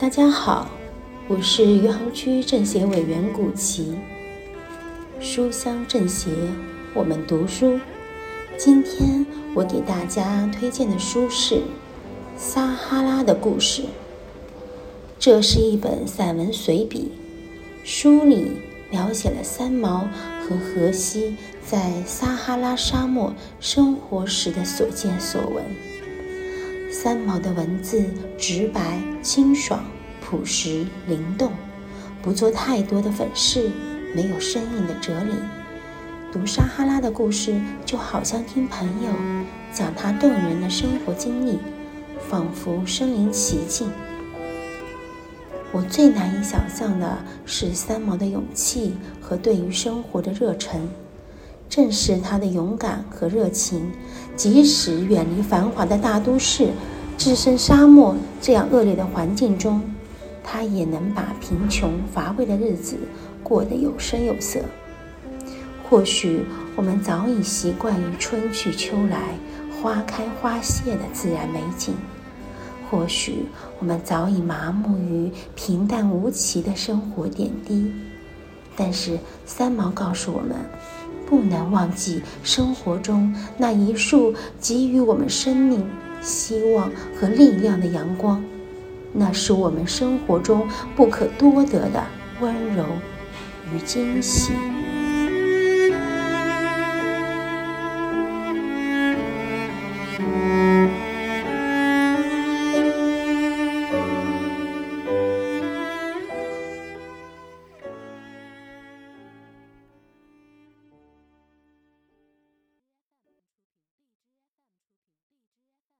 大家好，我是余杭区政协委员古奇。书香政协，我们读书。今天我给大家推荐的书是《撒哈拉的故事》。这是一本散文随笔，书里描写了三毛和荷西在撒哈拉沙漠生活时的所见所闻。三毛的文字直白、清爽、朴实、灵动，不做太多的粉饰，没有生硬的哲理。读撒哈拉的故事，就好像听朋友讲他动人的生活经历，仿佛身临其境。我最难以想象的是三毛的勇气和对于生活的热忱。正是他的勇敢和热情，即使远离繁华的大都市，置身沙漠这样恶劣的环境中，他也能把贫穷乏味的日子过得有声有色。或许我们早已习惯于春去秋来、花开花谢的自然美景，或许我们早已麻木于平淡无奇的生活点滴，但是三毛告诉我们。不能忘记生活中那一束给予我们生命、希望和力量的阳光，那是我们生活中不可多得的温柔与惊喜。